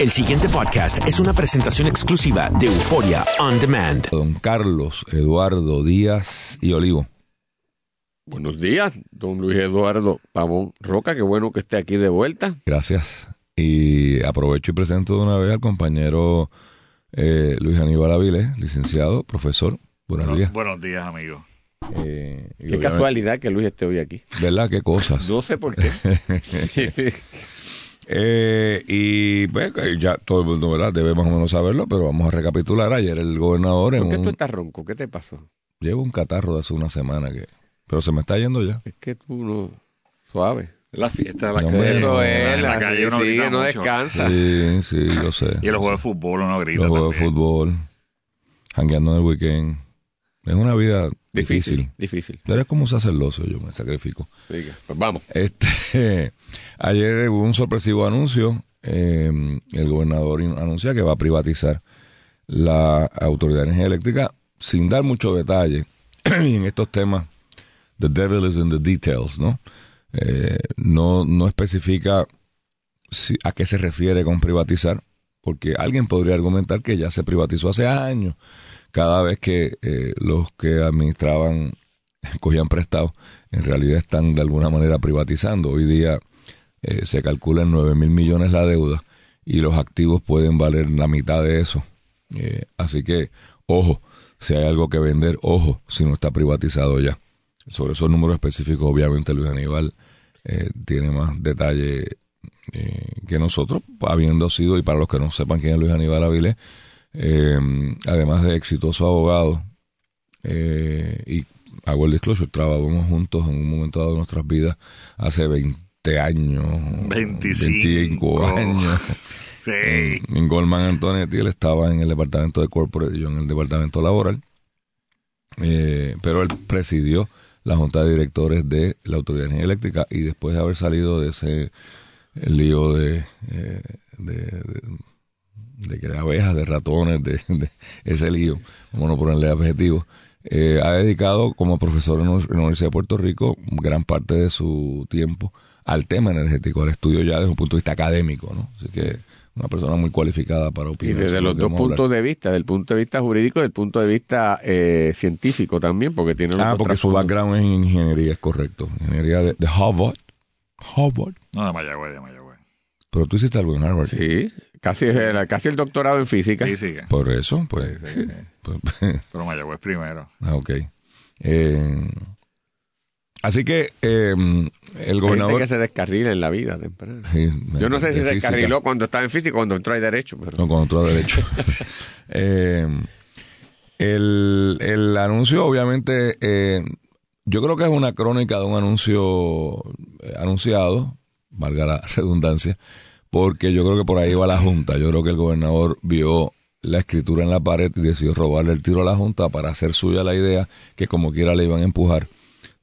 El siguiente podcast es una presentación exclusiva de Euforia On Demand. Don Carlos Eduardo Díaz y Olivo. Buenos días, don Luis Eduardo Pavón Roca, qué bueno que esté aquí de vuelta. Gracias. Y aprovecho y presento de una vez al compañero eh, Luis Aníbal Avilés, licenciado, profesor. Buenos Bueno- días. Buenos días, amigos. Eh, Qué casualidad que Luis esté hoy aquí. ¿Verdad? Qué cosas. No sé por qué. Eh, y pues, que ya todo el mundo ¿verdad? debe más o menos saberlo, pero vamos a recapitular. Ayer el gobernador ¿Por qué un- tú estás ronco? ¿Qué te pasó? lleva un catarro de hace una semana que... Pero se me está yendo ya. Es que tú no... Suave. La fiesta de la No, calle. Eso no, es, en la la calle uno sigue, grita no descansa. Sí, sí, yo sé. Y los juegos de fútbol uno grita Los juegos de fútbol, jangueando en el weekend. Es una vida difícil. Difícil, difícil. Eres como un sacerdocio, yo me sacrifico. Pues vamos. Este, ayer hubo un sorpresivo anuncio. eh, el gobernador anuncia que va a privatizar la Autoridad de Energía Eléctrica sin dar mucho detalle. y en estos temas, the devil is in the details, ¿no? Eh, no, no especifica si- a qué se refiere con privatizar, porque alguien podría argumentar que ya se privatizó hace años, cada vez que eh, los que administraban cogían prestado, en realidad están de alguna manera privatizando. Hoy día eh, se calcula en 9 mil millones la deuda y los activos pueden valer la mitad de eso. Eh, así que, ojo, si hay algo que vender, ojo, si no está privatizado ya. Sobre esos números específicos, obviamente Luis Aníbal eh, tiene más detalle que nosotros, habiendo sido, y para los que no sepan quién es Luis Aníbal Avilés, eh, además de exitoso abogado, eh, y hago el disclosure, trabajamos juntos en un momento dado de nuestras vidas hace 20 años, 25. 25 años. Sí. En, en Goldman Antonetti, él estaba en el departamento de corporate y yo en el departamento laboral. Eh, pero él presidió la junta de directores de la Autoridad de Energía Eléctrica y después de haber salido de ese lío de, eh, de, de, de que de abejas, de ratones, de, de ese lío, vamos a no ponerle adjetivos, eh, ha dedicado como profesor en la Universidad de Puerto Rico gran parte de su tiempo al tema energético, al estudio ya desde un punto de vista académico, ¿no? Así que una persona muy cualificada para Y opinar. desde sobre los dos hablar. puntos de vista, del punto de vista jurídico y del punto de vista eh, científico también, porque tiene Ah, porque su background es en ingeniería, es correcto. Ingeniería de, de Harvard. Harvard. No, de Mayagüez, de Mayagüez. Pero tú hiciste algo en Harvard. Sí, casi, casi el doctorado en física. Sigue. Por eso, pues. Sí, sí, sí. pues, Pero Mayagüez primero. ah, ok. Eh, así que eh, el Hay gente gobernador. que se descarrila en la vida temprana. Sí, Yo no sé si de se física. descarriló cuando estaba en física, cuando entró en derecho, pero No, con otro derecho. Eh, el, el anuncio, obviamente, eh, yo creo que es una crónica de un anuncio eh, anunciado, valga la redundancia, porque yo creo que por ahí va la Junta. Yo creo que el gobernador vio la escritura en la pared y decidió robarle el tiro a la Junta para hacer suya la idea que como quiera le iban a empujar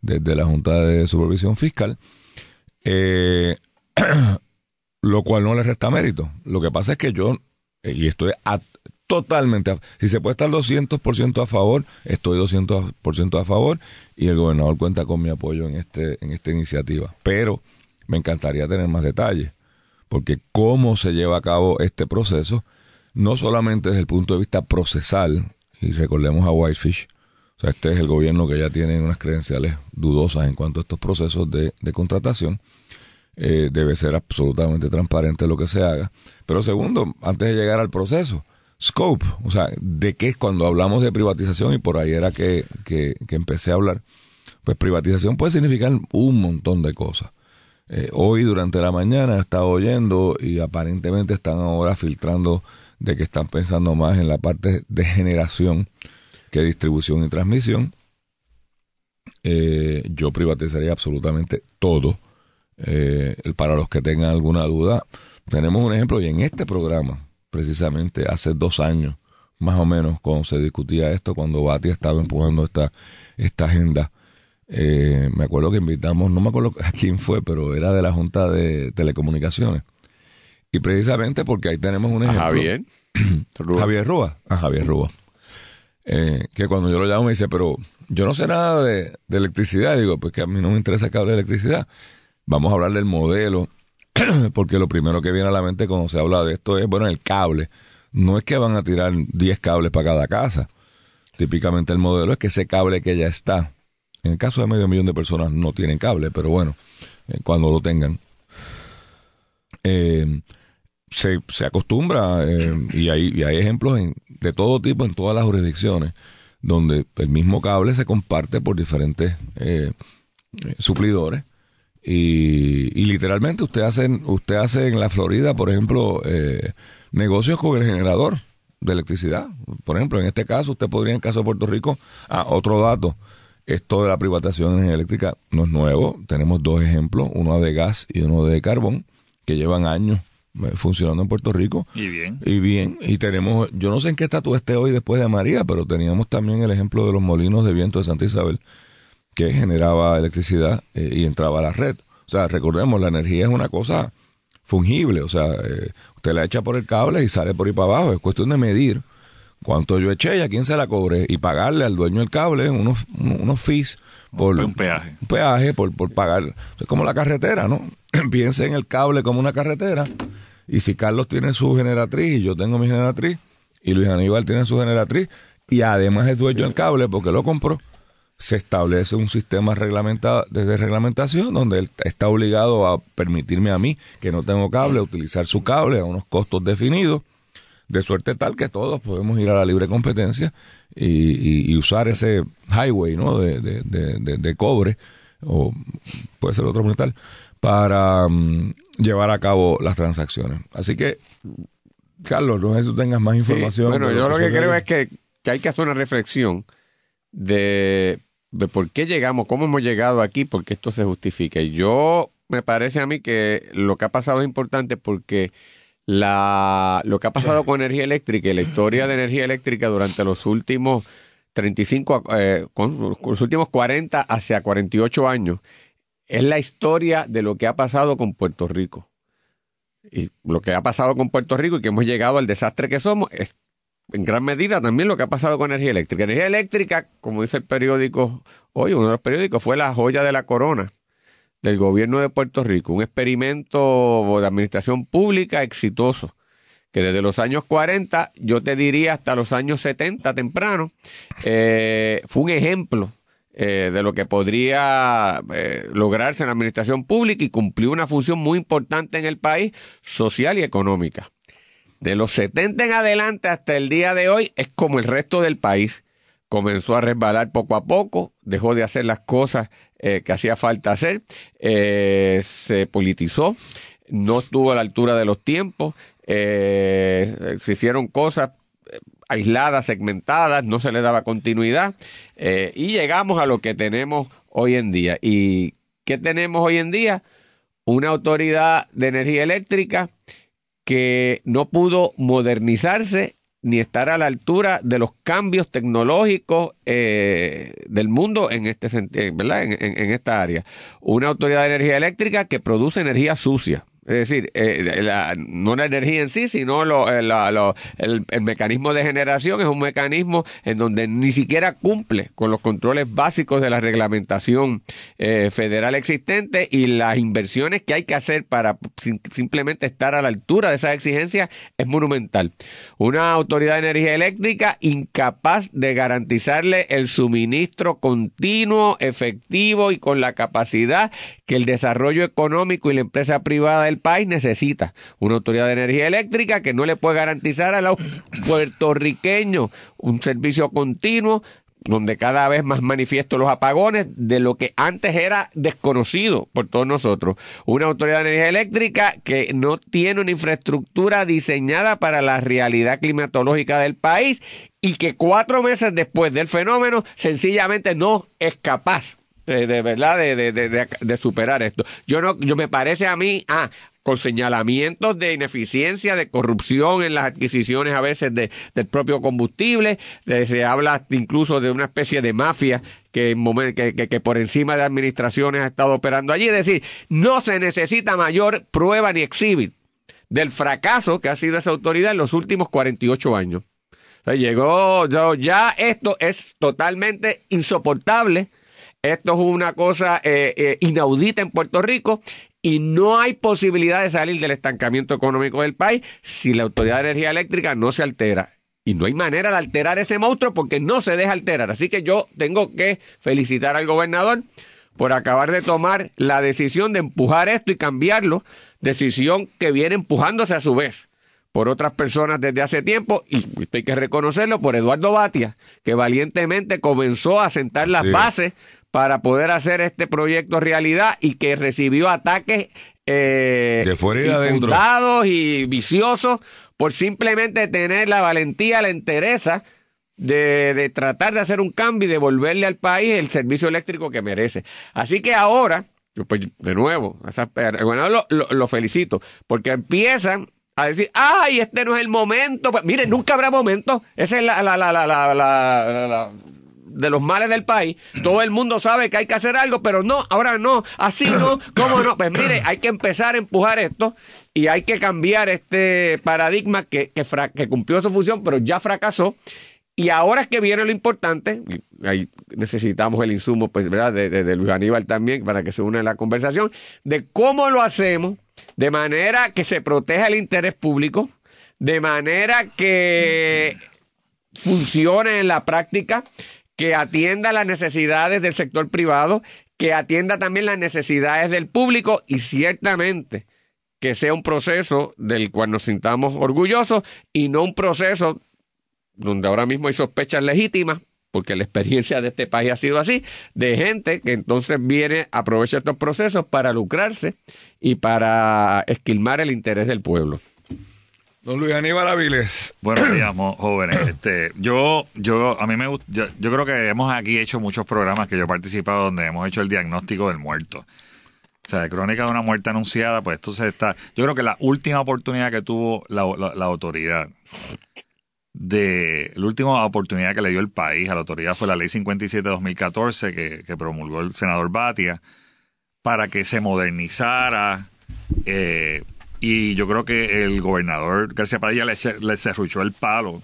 desde la Junta de Supervisión Fiscal. Eh, lo cual no le resta mérito. Lo que pasa es que yo, eh, y estoy a- totalmente, a- si se puede estar 200% a favor, estoy 200% a favor y el gobernador cuenta con mi apoyo en, este, en esta iniciativa. Pero me encantaría tener más detalles, porque cómo se lleva a cabo este proceso, no solamente desde el punto de vista procesal, y recordemos a Whitefish, o sea, este es el gobierno que ya tiene unas credenciales dudosas en cuanto a estos procesos de, de contratación, eh, debe ser absolutamente transparente lo que se haga. Pero segundo, antes de llegar al proceso, scope, o sea, de qué es cuando hablamos de privatización y por ahí era que, que, que empecé a hablar, pues privatización puede significar un montón de cosas. Eh, hoy durante la mañana he estado oyendo y aparentemente están ahora filtrando de que están pensando más en la parte de generación que distribución y transmisión. Eh, yo privatizaría absolutamente todo. Eh, para los que tengan alguna duda, tenemos un ejemplo y en este programa, precisamente hace dos años, más o menos, cuando se discutía esto, cuando Bati estaba empujando esta, esta agenda, eh, me acuerdo que invitamos, no me acuerdo a quién fue, pero era de la Junta de Telecomunicaciones. Y precisamente porque ahí tenemos un a ejemplo. Javier. Javier Rúa. A Javier Rúa. Eh, que cuando yo lo llamo me dice, pero yo no sé nada de, de electricidad. digo, pues que a mí no me interesa que hable de electricidad. Vamos a hablar del modelo porque lo primero que viene a la mente cuando se habla de esto es, bueno, el cable. No es que van a tirar 10 cables para cada casa. Típicamente el modelo es que ese cable que ya está, en el caso de medio millón de personas no tienen cable, pero bueno, eh, cuando lo tengan, eh, se, se acostumbra eh, y, hay, y hay ejemplos en- de todo tipo en todas las jurisdicciones donde el mismo cable se comparte por diferentes suplidores y, literalmente usted hace, usted hace en la Florida, por ejemplo, negocios con el generador de electricidad. Por ejemplo, en este caso, usted podría, en el caso de Puerto Rico, ah, otro dato, esto de la privatización eléctrica no es nuevo. Tenemos dos ejemplos, uno de gas y uno de carbón, que llevan años eh, funcionando en Puerto Rico. Y bien. Y bien, y tenemos, yo no sé en qué estatus esté hoy después de María, pero teníamos también el ejemplo de los molinos de viento de Santa Isabel, que generaba electricidad eh, y entraba a la red. O sea, recordemos, la energía es una cosa fungible, o sea, eh, usted la echa por el cable y sale por ahí para abajo, es cuestión de medir cuánto yo eché y a quién se la cobre y pagarle al dueño del cable unos, unos fees por Un peaje. un peaje por, por pagar. Es como la carretera, ¿no? Piense en el cable como una carretera. Y si Carlos tiene su generatriz y yo tengo mi generatriz, y Luis Aníbal tiene su generatriz, y además es dueño del cable porque lo compró, se establece un sistema reglamentado, de reglamentación donde él está obligado a permitirme a mí, que no tengo cable, a utilizar su cable a unos costos definidos de suerte tal que todos podemos ir a la libre competencia y, y- y usar ese highway ¿no? de, de- de- de- cobre o puede ser otro metal para mm, llevar a cabo las transacciones. Así que, Carlos, no sé si tú tengas más Sí, información. Bueno, yo lo que creo es que, que hay que hacer una reflexión de, de por qué llegamos, cómo hemos llegado aquí, porque esto se justifica. Y yo me parece a mí que lo que ha pasado es importante porque la, lo que ha pasado con energía eléctrica y la historia de energía eléctrica durante los últimos 35, eh, con- los últimos 40 hacia 48 años es la historia de lo que ha pasado con Puerto Rico. Y lo que ha pasado con Puerto Rico y que hemos llegado al desastre que somos es en gran medida también lo que ha pasado con energía eléctrica. Energía eléctrica, como dice el periódico hoy, uno de los periódicos, fue la joya de la corona del gobierno de Puerto Rico, un experimento de administración pública exitoso, que desde los años 40, yo te diría hasta los años 70 temprano, eh, fue un ejemplo eh, de lo que podría eh, lograrse en la administración pública y cumplió una función muy importante en el país, social y económica. De los 70 en adelante hasta el día de hoy es como el resto del país. Comenzó a resbalar poco a poco, dejó de hacer las cosas eh, que hacía falta hacer, eh, se politizó, no estuvo a la altura de los tiempos, eh, se hicieron cosas aisladas, segmentadas, no se le daba continuidad y llegamos a lo que tenemos hoy en día. ¿Y qué tenemos hoy en día? Una autoridad de energía eléctrica que no pudo modernizarse ni estar a la altura de los cambios tecnológicos eh, del mundo en este ¿verdad? En esta área. Una autoridad de energía eléctrica que produce energía sucia. Es decir, eh, la- no la energía en sí, sino lo- eh, la- lo- el, el mecanismo de generación es un mecanismo en donde ni siquiera cumple con los controles básicos de la reglamentación eh, federal existente y las inversiones que hay que hacer para sim- simplemente estar a la altura de esas exigencias es monumental. Una autoridad de energía eléctrica incapaz de garantizarle el suministro continuo, efectivo y con la capacidad que el desarrollo económico y la empresa privada del país necesita. Una autoridad de energía eléctrica que no le puede garantizar a los puertorriqueños un servicio continuo donde cada vez más manifiesto los apagones de lo que antes era desconocido por todos nosotros. Una autoridad de energía eléctrica que no tiene una infraestructura diseñada para la realidad climatológica del país y que cuatro meses después del fenómeno sencillamente no es capaz de, de verdad de, de, de- superar esto. Yo no, yo me parece a mí, ah, con señalamientos de ineficiencia, de corrupción en las adquisiciones a veces de, del propio combustible, de- se habla incluso de una especie de mafia que, que, que- por encima de administraciones ha estado operando allí. Es decir, no se necesita mayor prueba ni exhibit del fracaso que ha sido esa autoridad en los últimos 48 años. O sea, llegó, ya esto es totalmente insoportable. Esto es una cosa eh, eh, inaudita en Puerto Rico y no hay posibilidad de salir del estancamiento económico del país si la Autoridad de Energía Eléctrica no se altera. Y no hay manera de alterar ese monstruo porque no se deja alterar. Así que yo tengo que felicitar al gobernador por acabar de tomar la decisión de empujar esto y cambiarlo, decisión que viene empujándose a su vez por otras personas desde hace tiempo, y hay que reconocerlo por Eduardo Batia, que valientemente comenzó a sentar las Sí. bases para poder hacer este proyecto realidad y que recibió ataques eh, De fuera y y viciosos por simplemente tener la valentía, la entereza de, de tratar de hacer un cambio y devolverle al país el servicio eléctrico que merece. Así que ahora, pues de nuevo, gobernador lo, lo- lo felicito, porque empiezan a decir, ay, este no es el momento. Pues, mire, nunca habrá momento. Esa es la, la, la, la, la, la- la- la- de los males del país. Todo el mundo sabe que hay que hacer algo, pero no, ahora no, así no, ¿cómo no? Pues mire, hay que empezar a empujar esto y hay que cambiar este paradigma que, que, fra- cumplió su función, pero ya fracasó. Y ahora es que viene lo importante, ahí necesitamos el insumo, pues, ¿verdad? De, de- de Luis Aníbal también, para que se une a la conversación, de cómo lo hacemos de manera que se proteja el interés público, de manera que funcione en la práctica, que atienda las necesidades del sector privado, que atienda también las necesidades del público y ciertamente que sea un proceso del cual nos sintamos orgullosos y no un proceso donde ahora mismo hay sospechas legítimas, porque la experiencia de este país ha sido así, de gente que entonces viene, aprovecha estos procesos para lucrarse y para esquilmar el interés del pueblo. Don Luis Aníbal Aviles. Buenos días, jóvenes. Este, yo, yo, a mí me gusta, yo, yo creo que hemos aquí hecho muchos programas que yo he participado donde hemos hecho el diagnóstico del muerto. O sea, de crónica de una muerte anunciada, pues esto se está. Yo creo que la última oportunidad que tuvo la, la- la autoridad de la última oportunidad que le dio el país a la autoridad fue la ley 57 de 2014 que, que promulgó el senador Batia para que se modernizara eh, y yo creo que el gobernador García Padilla le, le serruchó el palo.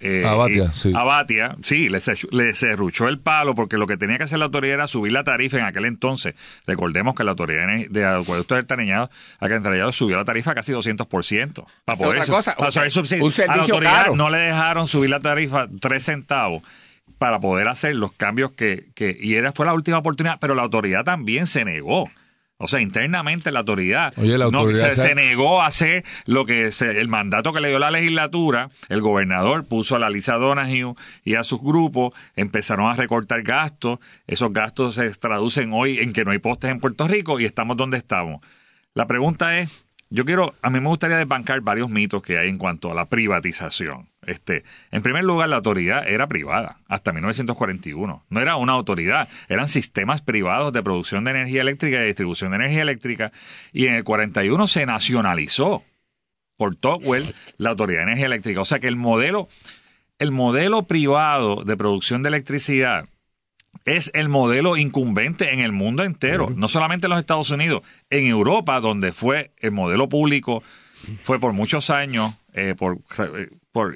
eh, A Batia, y- sí. A Batia, sí, le, serruchó el palo porque lo que tenía que hacer la autoridad era subir la tarifa en aquel entonces. Recordemos que la autoridad de- de acueductos del Taneñado, Taneñado subió la tarifa casi 200%. Para poder, otra cosa, para o sea, poder subsidiar. un a la autoridad caro. no le dejaron subir la tarifa tres centavos para poder hacer los cambios que, que y era fue la última oportunidad, pero la autoridad también se negó. O sea, internamente la autoridad, Oye, la no, autoridad se- se negó a hacer lo que se- el mandato que le dio la legislatura. El gobernador puso a la Lisa Donahue y a sus grupos, empezaron a recortar gastos. Esos gastos se traducen hoy en que no hay postes en Puerto Rico y estamos donde estamos. La pregunta es, yo quiero, a mí me gustaría desbancar varios mitos que hay en cuanto a la privatización. Este, en primer lugar, la autoridad era privada hasta 1941. No era una autoridad, eran sistemas privados de producción de energía eléctrica y de distribución de energía eléctrica. Y en el 41 se nacionalizó por Tocqueville la autoridad de energía eléctrica. O sea que el modelo, el modelo privado de producción de electricidad es el modelo incumbente en el mundo entero, no solamente en los Estados Unidos, en Europa, donde fue el modelo público, fue por muchos años, eh, por, eh, por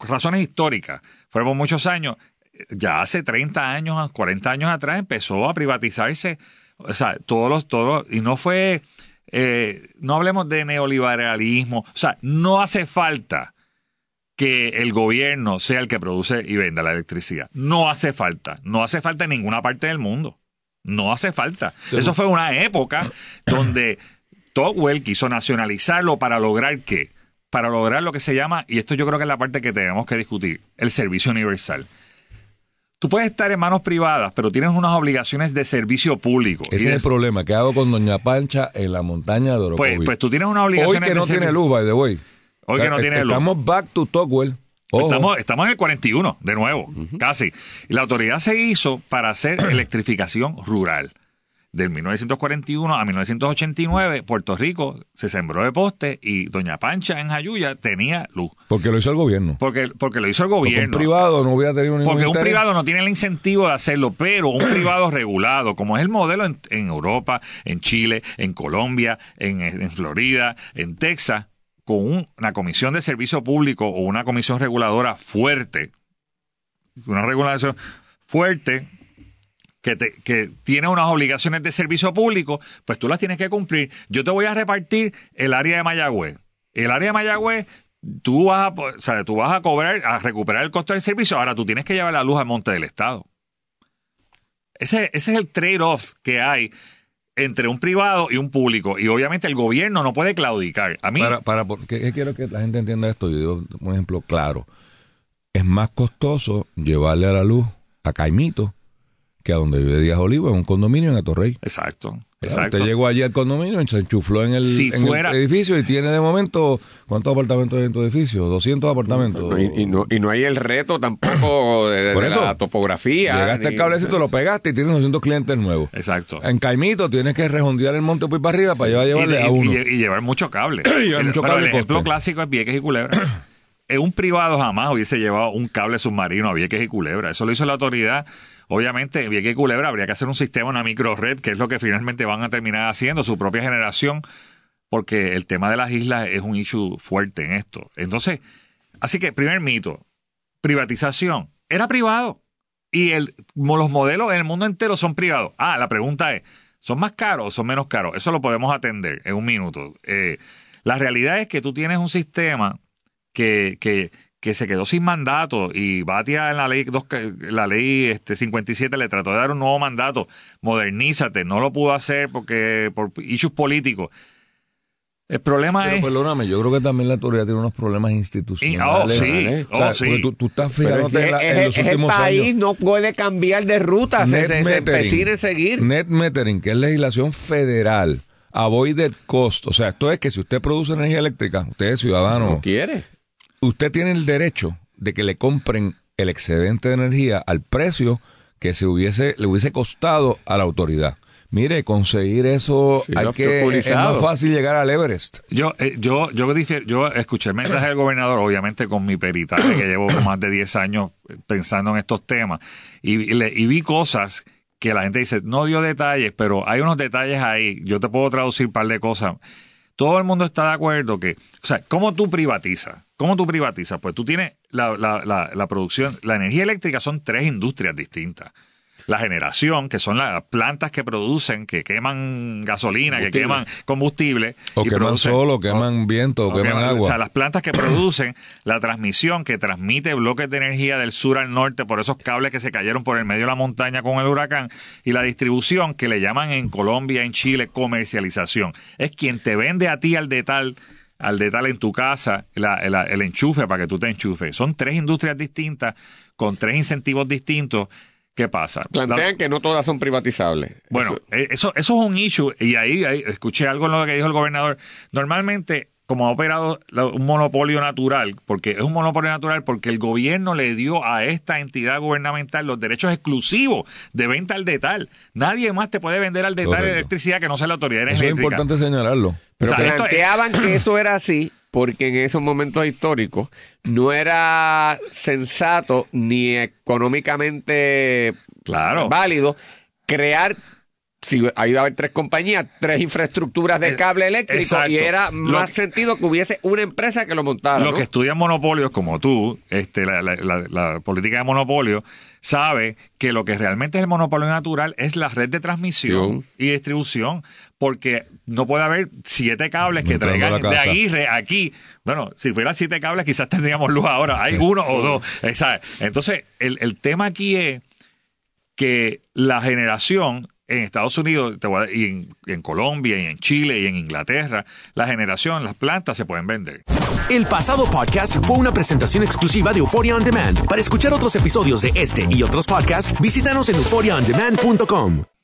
razones históricas, fue por muchos años, ya hace 30 años, 40 años atrás empezó a privatizarse, o sea, todos los, todos, y no fue, eh, no hablemos de neoliberalismo, o sea, no hace falta que el gobierno sea el que produce y venda la electricidad. No hace falta. No hace falta en ninguna parte del mundo. No hace falta. Eso fue una época donde Tocqueville quiso nacionalizarlo para lograr qué? Para lograr lo que se llama, y esto yo creo que es la parte que tenemos que discutir, el servicio universal. Tú puedes estar en manos privadas, pero tienes unas obligaciones de servicio público. Ese es el problema que hago con Doña Pancha en la montaña de Orocovi. pues, pues tú tienes unas Hoy obligaciones que no tiene servicio- luz, by the way. Hoy que no tiene luz. Estamos back to Tocqueville. Estamos, estamos en el 41, de nuevo, casi. La autoridad se hizo para hacer electrificación rural. Del 1941 a 1989, Puerto Rico se sembró de poste y Doña Pancha en Jayuya tenía luz. Porque lo hizo el gobierno. Porque, porque lo hizo el Porque un gobierno. privado no hubiera tenido ningún Porque un privado no tiene el incentivo de hacerlo, pero un privado regulado, como es el modelo en, en Europa, en Chile, en Colombia, en, en Florida, en Texas, con un- una comisión de servicio público o una comisión reguladora fuerte, una regulación fuerte, que, te, que tiene unas obligaciones de servicio público, pues tú las tienes que cumplir. Yo te voy a repartir el área de Mayagüez. El área de Mayagüez, tú vas a, o sea, tú vas a cobrar, a recuperar el costo del servicio, ahora tú tienes que llevar la luz al monte del Estado. Ese, ese es el trade-off que hay entre un privado y un público. Y obviamente el gobierno no puede claudicar. A mí, Para, para, porque quiero que la gente entienda esto. Yo digo un ejemplo claro. Es más costoso llevarle a la luz a Caimito que a donde vive Díaz Olivo, en un condominio en Atorrey. exacto, exacto. Usted llegó allí al condominio y se enchufló en el, Si en el fuera- edificio y tiene de momento, ¿cuántos apartamentos hay en tu edificio? 200 apartamentos. Y, y no, y no hay el reto tampoco de, de- Por de eso, la topografía. Llegaste ni- el cablecito, lo pegaste y tienes 200 clientes nuevos. Exacto. En Caimito tienes que rejondear el monte por para arriba para llevar, llevarle y, a uno. y- y llevar mucho cable. llevar El- mucho pero cable el y ejemplo coste. clásico es Vieques y Culebra. En un privado jamás hubiese llevado un cable submarino a Vieques y Culebra. Eso lo hizo la autoridad. Obviamente, en Vieques y Culebra habría que hacer un sistema, una microred, que es lo que finalmente van a terminar haciendo, su propia generación, porque el tema de las islas es un issue fuerte en esto. Entonces, así que, primer mito, privatización. Era privado. Y los modelos en el mundo entero son privados. Ah, la pregunta es, ¿son más caros o son menos caros? Eso lo podemos atender en un minuto. Eh, la realidad es que tú tienes un sistema que, que, que se quedó sin mandato y Batia en la ley, dos, la ley este, 57 le trató de dar un nuevo mandato, modernízate, no lo pudo hacer porque por issues políticos. El problema Pero es... perdóname, yo creo que también la autoridad tiene unos problemas Y- oh, institucionales. sí, O sea, oh, porque sí. tú, tú estás fijándote es en, la- que- en es- los es el últimos país años. no puede cambiar de ruta, se, Net se, metering. seguir. Net metering, que es legislación federal. Avoided cost. O sea, esto es que si usted produce energía eléctrica, usted es ciudadano, No quiere. Usted tiene el derecho de que le compren el excedente de energía al precio que se hubiese, le hubiese costado a la autoridad. Mire, conseguir eso Sí, hay que es más fácil llegar al Everest. Yo, eh, yo, yo, difiero- yo escuché el mensaje del gobernador, obviamente con mi peritaje que llevo más de 10 años pensando en estos temas, y, y le- y vi cosas que la gente dice, no dio detalles, pero hay unos detalles ahí, yo te puedo traducir un par de cosas. Todo el mundo está de acuerdo que, o sea, ¿cómo tú privatizas? ¿Cómo tú privatizas? Pues tú tienes la, la, la, la producción, la energía eléctrica son tres industrias distintas. La generación, que son las plantas que producen, que queman gasolina, que queman combustible. O y queman producen- sol, o queman viento, o queman queman- agua. O sea, las plantas que producen, la transmisión que transmite bloques de energía del sur al norte por esos cables que se cayeron por el medio de la montaña con el huracán, y la distribución que le llaman en Colombia, en Chile, comercialización. Es quien te vende a ti al detal al detal en tu casa la- la- el enchufe para que tú te enchufes. Son tres industrias distintas con tres incentivos distintos. ¿Qué pasa? La- Plantean que no todas son privatizables. bueno, Eso- eh, eso, eso es un issue y ahí, ahí escuché algo en lo que dijo el gobernador. Normalmente, como ha operado un monopolio natural, porque es un monopolio natural porque el gobierno le dio a esta entidad gubernamental los derechos exclusivos de venta al detal. Nadie más te puede vender al detal Correcto. electricidad que no sea la autoridad Eso es energética. importante señalarlo. Pero O sea, esto es- planteaban que eso era así porque en esos momentos históricos no era sensato ni económicamente Claro. válido crear si ahí iba a haber tres compañías, tres infraestructuras de Eh, cable eléctrico exacto. y era más que- sentido que hubiese una empresa que lo montara. Los ¿no? que estudian monopolios como tú, este, la, la- la- la política de monopolio, sabe que lo que realmente es el monopolio natural es la red de transmisión Sí. y distribución, porque no puede haber siete cables que traigan de. Aguirre aquí. Bueno, si fueran siete cables quizás tendríamos luz ahora. Hay uno o dos. ¿sabes? Entonces, el, el tema aquí es que la generación en Estados Unidos y en Colombia y en Chile y en Inglaterra, la generación, las plantas se pueden vender. El pasado podcast fue una presentación exclusiva de Euphoria On Demand. Para escuchar otros episodios de este y otros podcasts, visítanos en euphoriaondemand.com.